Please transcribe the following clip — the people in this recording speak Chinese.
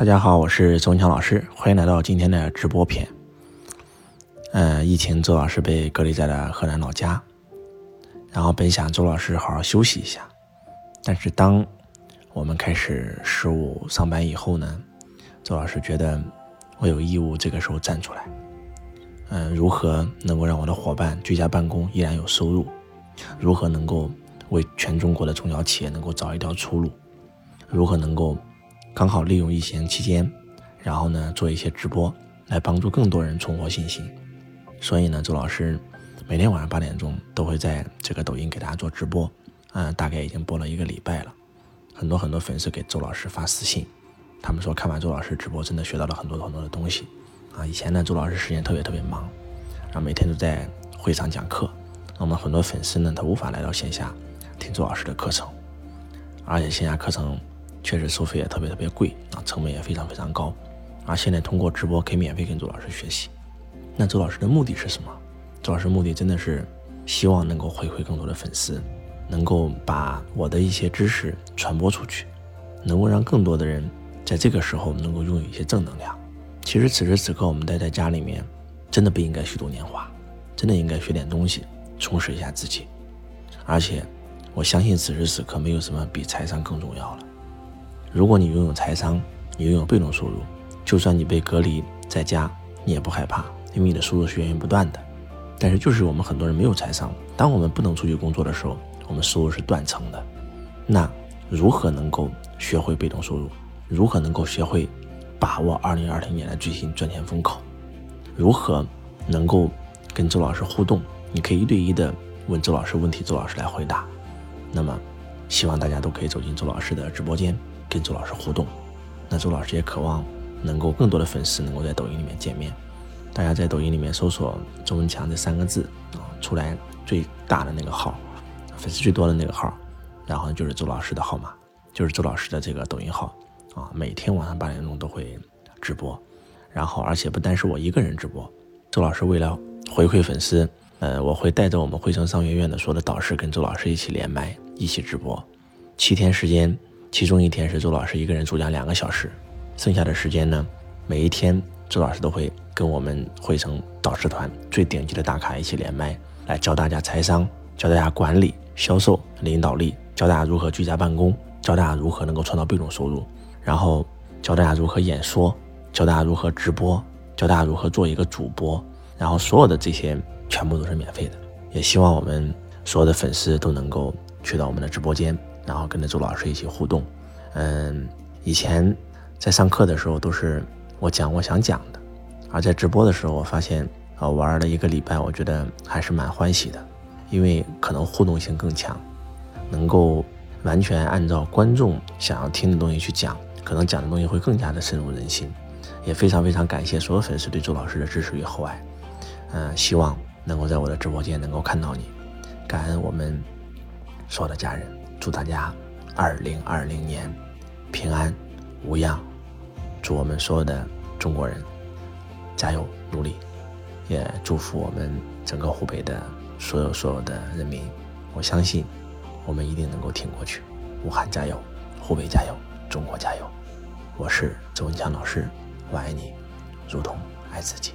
大家好，我是周文强老师，欢迎来到今天的直播篇。嗯，疫情，周老师被隔离在了河南老家，然后本想周老师好好休息一下，但是当我们开始十五上班以后呢，周老师觉得我有义务这个时候站出来。嗯，如何能够让我的伙伴居家办公依然有收入？如何能够为全中国的中小企业能够找一条出路？如何能够？刚好利用疫情期间，然后呢做一些直播，来帮助更多人重获信心。所以呢，周老师每天晚上八点钟都会在这个抖音给大家做直播，嗯，大概已经播了一个礼拜了。很多很多粉丝给周老师发私信，他们说看完周老师直播真的学到了很多很多的东西。啊，以前呢周老师时间特别特别忙，然后每天都在会上讲课，那么很多粉丝呢他无法来到线下听周老师的课程，而且线下课程。确实收费也特别特别贵啊，成本也非常非常高，而现在通过直播可以免费跟周老师学习。那周老师的目的是什么？周老师目的真的是希望能够回馈更多的粉丝，能够把我的一些知识传播出去，能够让更多的人在这个时候能够拥有一些正能量。其实此时此刻我们待在家里面，真的不应该虚度年华，真的应该学点东西，充实一下自己。而且我相信此时此刻没有什么比财商更重要了。如果你拥有财商，你拥有被动收入，就算你被隔离在家，你也不害怕，因为你的收入是源源不断的。但是，就是我们很多人没有财商，当我们不能出去工作的时候，我们收入是断层的。那如何能够学会被动收入？如何能够学会把握二零二零年的最新赚钱风口？如何能够跟周老师互动？你可以一对一的问周老师问题，周老师来回答。那么，希望大家都可以走进周老师的直播间。跟周老师互动，那周老师也渴望能够更多的粉丝能够在抖音里面见面。大家在抖音里面搜索“周文强”这三个字啊，出来最大的那个号，粉丝最多的那个号，然后就是周老师的号码，就是周老师的这个抖音号啊。每天晚上八点钟都会直播，然后而且不单是我一个人直播，周老师为了回馈粉丝，呃，我会带着我们汇成商学院的所有的导师跟周老师一起连麦，一起直播，七天时间。其中一天是周老师一个人主讲两个小时，剩下的时间呢，每一天周老师都会跟我们汇成导师团最顶级的大咖一起连麦，来教大家财商，教大家管理、销售、领导力，教大家如何居家办公，教大家如何能够创造被动收入，然后教大家如何演说，教大家如何直播，教大家如何做一个主播，然后所有的这些全部都是免费的，也希望我们所有的粉丝都能够去到我们的直播间。然后跟着周老师一起互动，嗯，以前在上课的时候都是我讲我想讲的，而在直播的时候，我发现啊玩了一个礼拜，我觉得还是蛮欢喜的，因为可能互动性更强，能够完全按照观众想要听的东西去讲，可能讲的东西会更加的深入人心，也非常非常感谢所有粉丝对周老师的支持与厚爱，嗯，希望能够在我的直播间能够看到你，感恩我们所有的家人。祝大家二零二零年平安无恙！祝我们所有的中国人加油努力！也祝福我们整个湖北的所有所有的人民。我相信我们一定能够挺过去。武汉加油，湖北加油，中国加油！我是周文强老师，我爱你，如同爱自己。